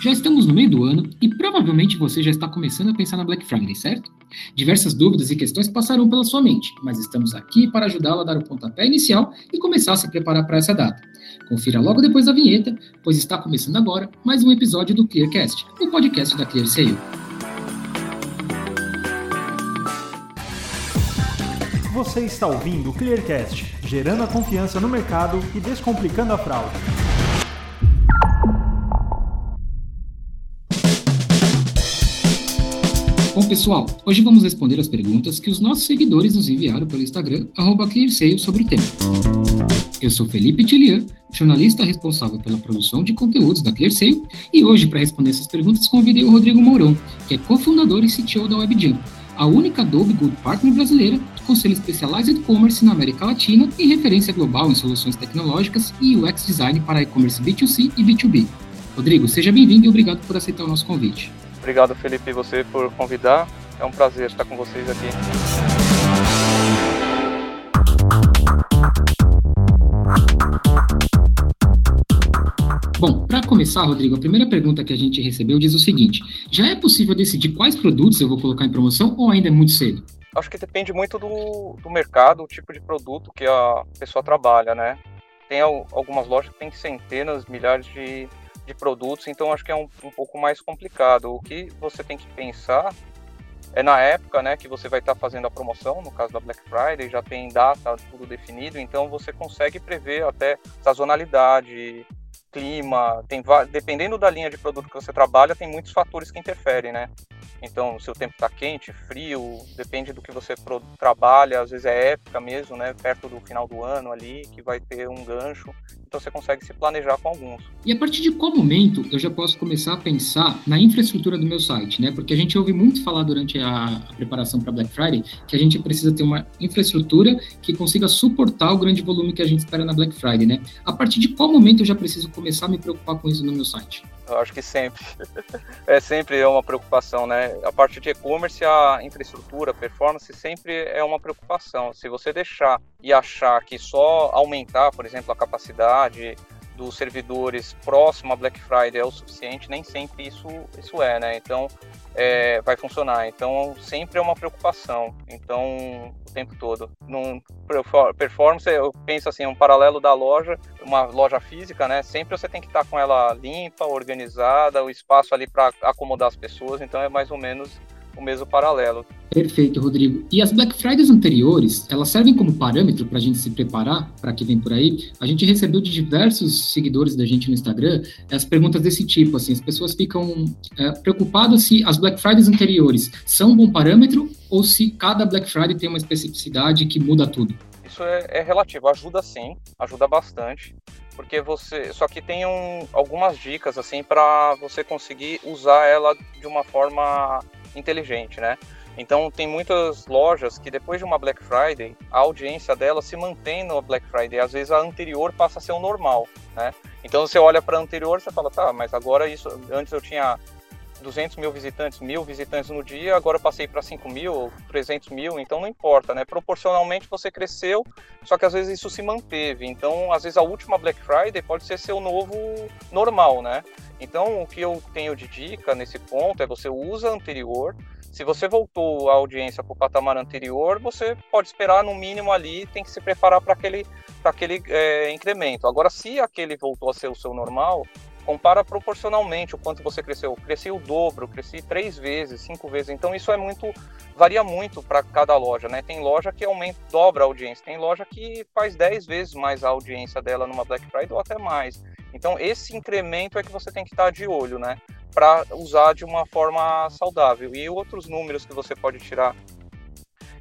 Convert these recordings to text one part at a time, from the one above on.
Já estamos no meio do ano e provavelmente você já está começando a pensar na Black Friday, certo? Diversas dúvidas e questões passarão pela sua mente, mas estamos aqui para ajudá-lo a dar o pontapé inicial e começar a se preparar para essa data. Confira logo depois da vinheta, pois está começando agora mais um episódio do Clearcast, o podcast da ClearSale. Você está ouvindo o Clearcast, gerando a confiança no mercado e descomplicando a fraude. Bom, pessoal, hoje vamos responder as perguntas que os nossos seguidores nos enviaram pelo Instagram, ClearSale, sobre o tema. Eu sou Felipe Tilian, jornalista responsável pela produção de conteúdos da ClearSale, e hoje, para responder essas perguntas, convidei o Rodrigo Mourão, que é cofundador e CTO da WebJam, a única Adobe Good Partner brasileira com selo Specialized Commerce na América Latina e referência global em soluções tecnológicas e UX Design para e-commerce B2C e B2B. Rodrigo, seja bem-vindo e obrigado por aceitar o nosso convite. Obrigado, Felipe, você por convidar. É um prazer estar com vocês aqui. Bom, para começar, Rodrigo, a primeira pergunta que a gente recebeu diz o seguinte: já é possível decidir quais produtos eu vou colocar em promoção ou ainda é muito cedo? Acho que depende muito do, do mercado, o tipo de produto que a pessoa trabalha, né? Tem algumas lojas que têm centenas, milhares de de produtos, então acho que é um, um pouco mais complicado. O que você tem que pensar é na época né, que você vai estar tá fazendo a promoção, no caso da Black Friday, já tem data, tudo definido, então você consegue prever até sazonalidade, clima, tem dependendo da linha de produto que você trabalha, tem muitos fatores que interferem, né? Então, se o tempo está quente, frio, depende do que você trabalha, às vezes é época mesmo, né? Perto do final do ano ali, que vai ter um gancho. Então, você consegue se planejar com alguns. E a partir de qual momento eu já posso começar a pensar na infraestrutura do meu site, né? Porque a gente ouve muito falar durante a, a preparação para Black Friday que a gente precisa ter uma infraestrutura que consiga suportar o grande volume que a gente espera na Black Friday, né? A partir de qual momento eu já preciso começar a me preocupar com isso no meu site? Eu acho que sempre. é sempre é uma preocupação, né? A parte de e-commerce, a infraestrutura, a performance sempre é uma preocupação. Se você deixar e achar que só aumentar, por exemplo, a capacidade dos servidores próximo a Black Friday é o suficiente, nem sempre isso, isso é, né? Então, é, vai funcionar. Então, sempre é uma preocupação. Então, o tempo todo. Num performance, eu penso assim, um paralelo da loja, uma loja física, né? Sempre você tem que estar com ela limpa, organizada, o espaço ali para acomodar as pessoas. Então, é mais ou menos o mesmo paralelo. Perfeito, Rodrigo. E as Black Fridays anteriores, elas servem como parâmetro para a gente se preparar para que vem por aí? A gente recebeu de diversos seguidores da gente no Instagram as perguntas desse tipo, assim, as pessoas ficam é, preocupadas se as Black Fridays anteriores são um bom parâmetro ou se cada Black Friday tem uma especificidade que muda tudo. Isso é, é relativo, ajuda sim, ajuda bastante porque você só que tem um, algumas dicas assim para você conseguir usar ela de uma forma inteligente, né? Então tem muitas lojas que depois de uma Black Friday, a audiência dela se mantém no Black Friday. Às vezes a anterior passa a ser o normal, né? Então você olha para a anterior, você fala, tá, mas agora isso, antes eu tinha 200 mil visitantes, mil visitantes no dia, agora eu passei para 5 mil, 300 mil, então não importa, né? Proporcionalmente você cresceu, só que às vezes isso se manteve. Então, às vezes a última Black Friday pode ser seu novo normal, né? Então, o que eu tenho de dica nesse ponto é você usa anterior, se você voltou a audiência para o patamar anterior, você pode esperar no mínimo ali, tem que se preparar para aquele, aquele é, incremento. Agora, se aquele voltou a ser o seu normal, compara proporcionalmente o quanto você cresceu. Cresci o dobro, cresci três vezes, cinco vezes. Então isso é muito, varia muito para cada loja, né? Tem loja que aumenta, dobra a audiência, tem loja que faz dez vezes mais a audiência dela numa Black Friday ou até mais. Então esse incremento é que você tem que estar de olho, né? para usar de uma forma saudável. E outros números que você pode tirar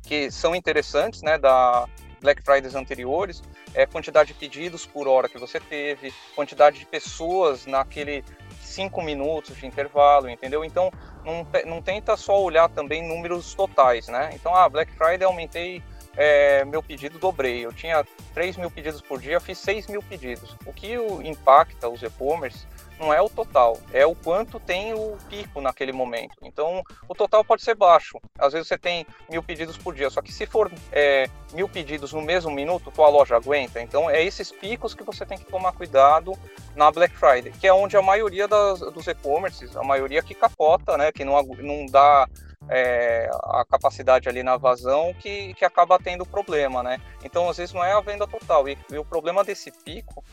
que são interessantes, né, da Black Fridays anteriores, é quantidade de pedidos por hora que você teve, quantidade de pessoas naquele cinco minutos de intervalo, entendeu? Então, não, não tenta só olhar também números totais, né? Então, ah, Black Friday aumentei é, meu pedido dobrei. Eu tinha 3 mil pedidos por dia, fiz 6 mil pedidos. O que impacta os e-commerce não é o total, é o quanto tem o pico naquele momento. Então, o total pode ser baixo. Às vezes você tem mil pedidos por dia, só que se for é, mil pedidos no mesmo minuto, tua loja aguenta. Então, é esses picos que você tem que tomar cuidado na Black Friday, que é onde a maioria das, dos e-commerces, a maioria que capota, né, que não, não dá é, a capacidade ali na vazão que, que acaba tendo problema, né? Então, às vezes, não é a venda total. E, e o problema desse pico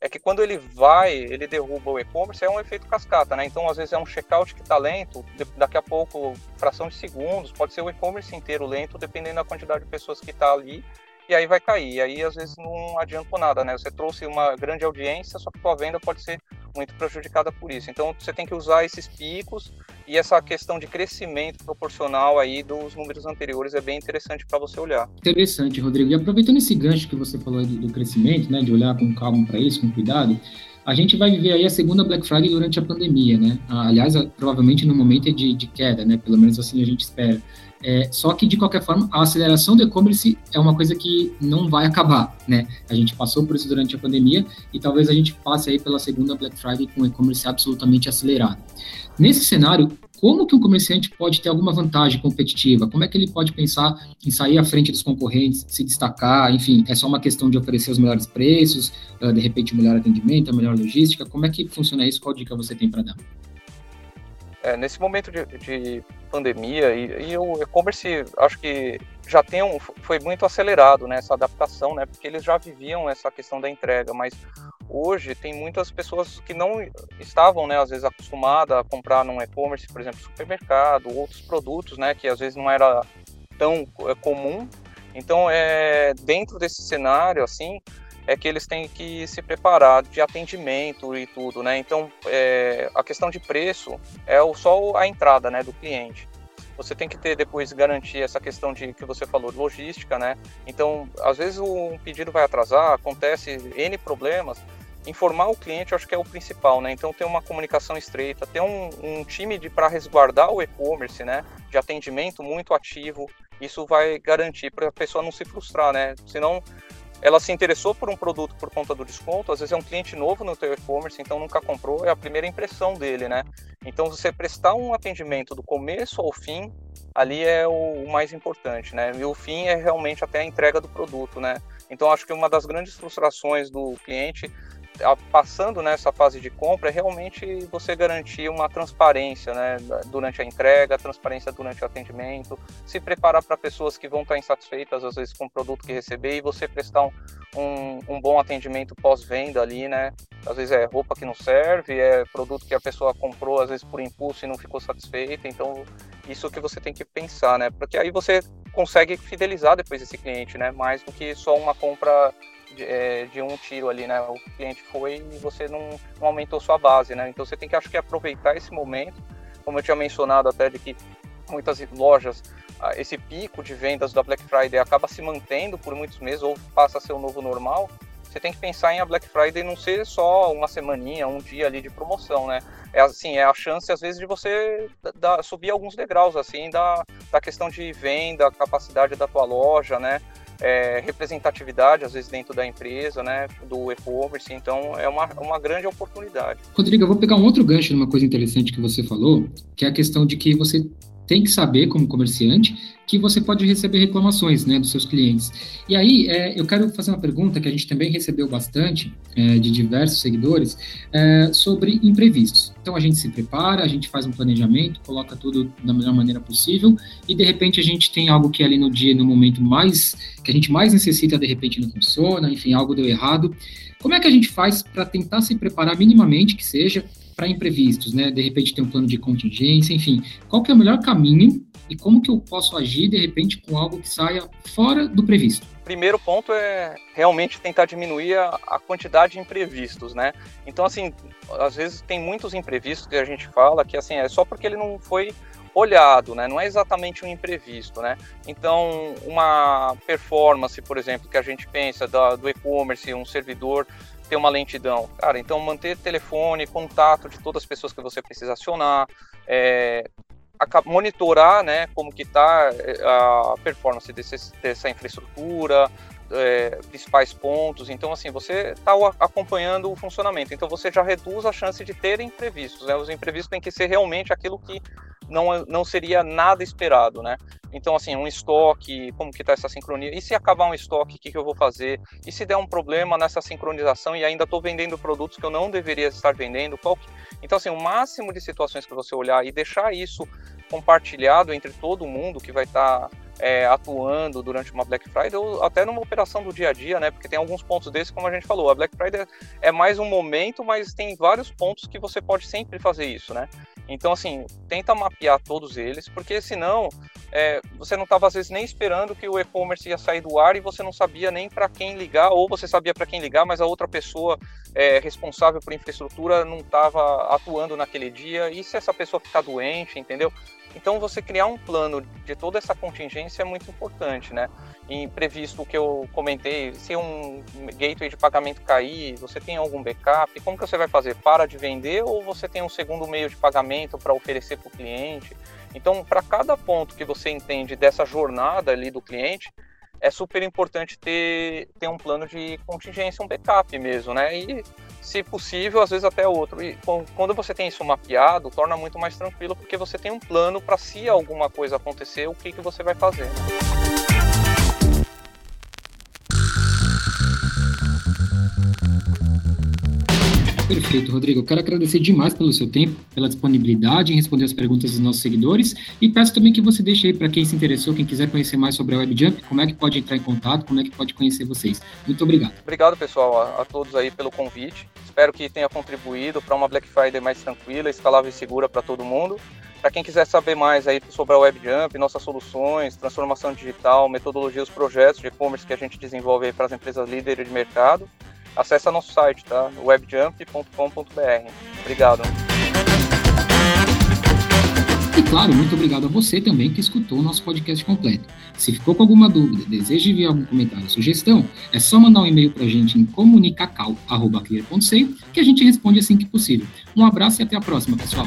é que quando ele vai, ele derruba o e-commerce, é um efeito cascata, né? Então, às vezes é um checkout que está lento, daqui a pouco, fração de segundos, pode ser o e-commerce inteiro lento, dependendo da quantidade de pessoas que está ali, e aí vai cair. E aí, às vezes, não adiantou nada, né? Você trouxe uma grande audiência, só que tua venda pode ser muito prejudicada por isso. Então, você tem que usar esses picos e essa questão de crescimento proporcional aí dos números anteriores é bem interessante para você olhar. Interessante, Rodrigo. E aproveitando esse gancho que você falou do, do crescimento, né, de olhar com calma para isso, com cuidado, a gente vai viver aí a segunda Black Friday durante a pandemia, né? Aliás, provavelmente no momento é de, de queda, né? Pelo menos assim a gente espera. É, só que, de qualquer forma, a aceleração do e-commerce é uma coisa que não vai acabar, né? A gente passou por isso durante a pandemia e talvez a gente passe aí pela segunda Black Friday com o e-commerce absolutamente acelerado. Nesse cenário, como que um comerciante pode ter alguma vantagem competitiva? Como é que ele pode pensar em sair à frente dos concorrentes, se destacar? Enfim, é só uma questão de oferecer os melhores preços, de repente, melhor atendimento, a melhor logística? Como é que funciona isso? Qual dica você tem para dar? É, nesse momento de, de pandemia e, e o e-commerce acho que já tem um, foi muito acelerado né, adaptação, né? Porque eles já viviam essa questão da entrega, mas hoje tem muitas pessoas que não estavam, né, às vezes acostumadas a comprar num e-commerce, por exemplo, supermercado, outros produtos, né, que às vezes não era tão é, comum. Então, é dentro desse cenário assim, é que eles têm que se preparar de atendimento e tudo, né? Então, é, a questão de preço é só a entrada, né, do cliente. Você tem que ter depois garantir essa questão de que você falou, logística, né? Então, às vezes um pedido vai atrasar, acontece N problemas, informar o cliente acho que é o principal, né? Então ter uma comunicação estreita, ter um, um time de para resguardar o e-commerce, né? De atendimento muito ativo, isso vai garantir para a pessoa não se frustrar, né? Senão ela se interessou por um produto por conta do desconto, às vezes é um cliente novo no teu e-commerce, então nunca comprou, é a primeira impressão dele, né? Então você prestar um atendimento do começo ao fim, ali é o, mais importante, né? E o fim é realmente até a entrega do produto, né? Então acho que uma das grandes frustrações do cliente passando nessa fase de compra é realmente você garantir uma transparência né, durante a entrega, transparência durante o atendimento, se preparar para pessoas que vão estar insatisfeitas às vezes com o produto que receber e você prestar um, um, um bom atendimento pós-venda ali, né? Às vezes é roupa que não serve, é produto que a pessoa comprou às vezes por impulso e não ficou satisfeita, então isso que você tem que pensar, né? Porque aí você consegue fidelizar depois esse cliente, né? Mais do que só uma compra de, é, de, um tiro ali, né? O cliente foi e você não, não, aumentou sua base, né? Então você tem que, acho que, aproveitar esse momento, como eu tinha mencionado até de que muitas lojas, ah, esse pico de vendas da Black Friday acaba se mantendo por muitos meses ou passa a ser o novo normal, você tem que pensar em a Black Friday não ser só uma semaninha, um dia ali de promoção, né? É assim, é a chance às vezes de você subir alguns degraus assim da, da questão de venda, capacidade da tua loja, né? É, representatividade, às vezes, dentro da empresa, né, do e-commerce, então é uma, uma grande oportunidade. Rodrigo, eu vou pegar um outro gancho numa coisa interessante que você falou, que é a questão de que você tem que saber, como comerciante, que você pode receber reclamações né, dos seus clientes. E aí, é, eu quero fazer uma pergunta que a gente também recebeu bastante é, de diversos seguidores é, sobre imprevistos. Então, a gente se prepara, a gente faz um planejamento, coloca tudo da melhor maneira possível e, de repente, a gente tem algo que ali no dia, no momento mais que a gente mais necessita, de repente não funciona, enfim, algo deu errado. Como é que a gente faz para tentar se preparar minimamente, que seja, para imprevistos, né? De repente tem um plano de contingência, enfim. Qual que é o melhor caminho e como que eu posso agir, de repente, com algo que saia fora do previsto? Primeiro ponto é realmente tentar diminuir a, a quantidade de imprevistos, né? Então, assim, às vezes tem muitos imprevistos que a gente fala que, assim, é só porque ele não foi olhado, né? Não é exatamente um imprevisto, né? Então, uma performance, por exemplo, que a gente pensa do e-commerce, um servidor ter uma lentidão. Cara, então manter telefone, contato de todas as pessoas que você precisa acionar, é, monitorar, né, como que está é, a performance desse, dessa infraestrutura, é, principais pontos. Então, assim, você está acompanhando o funcionamento. Então, você já reduz a chance de ter imprevistos. Né? Os imprevistos têm que ser realmente aquilo que não, não seria nada esperado, né? Então, assim, um estoque, como que está essa sincronia? E se acabar um estoque, o que, que eu vou fazer? E se der um problema nessa sincronização e ainda estou vendendo produtos que eu não deveria estar vendendo? Qual que... Então, assim, o máximo de situações que você olhar e deixar isso compartilhado entre todo mundo que vai estar tá é, atuando durante uma Black Friday ou até numa operação do dia a dia, né? Porque tem alguns pontos desses, como a gente falou, a Black Friday é mais um momento, mas tem vários pontos que você pode sempre fazer isso, né? Então, assim, tenta mapear todos eles, porque senão é, você não estava às vezes nem esperando que o e-commerce ia sair do ar e você não sabia nem para quem ligar, ou você sabia para quem ligar, mas a outra pessoa é, responsável por infraestrutura não estava atuando naquele dia. E se essa pessoa ficar doente, entendeu? Então, você criar um plano de toda essa contingência é muito importante, né? Imprevisto o que eu comentei, se um gateway de pagamento cair, você tem algum backup? Como que você vai fazer? Para de vender ou você tem um segundo meio de pagamento para oferecer para o cliente? Então, para cada ponto que você entende dessa jornada ali do cliente, é super importante ter, ter um plano de contingência, um backup mesmo, né? E se possível, às vezes até outro. E quando você tem isso mapeado, torna muito mais tranquilo, porque você tem um plano para se alguma coisa acontecer, o que, que você vai fazer. Perfeito, Rodrigo. Eu quero agradecer demais pelo seu tempo, pela disponibilidade em responder as perguntas dos nossos seguidores e peço também que você deixe aí para quem se interessou, quem quiser conhecer mais sobre a WebJump, como é que pode entrar em contato, como é que pode conhecer vocês. Muito obrigado. Obrigado, pessoal, a, a todos aí pelo convite. Espero que tenha contribuído para uma Black Friday mais tranquila, escalável e segura para todo mundo. Para quem quiser saber mais aí sobre a WebJump, nossas soluções, transformação digital, metodologia, os projetos de e-commerce que a gente desenvolve para as empresas líderes de mercado, acesse nosso site, tá? webjump.com.br. Obrigado. E claro, muito obrigado a você também que escutou o nosso podcast completo. Se ficou com alguma dúvida, deseja enviar algum comentário ou sugestão, é só mandar um e-mail para a gente em comunicacal.clear.sei que a gente responde assim que possível. Um abraço e até a próxima, pessoal.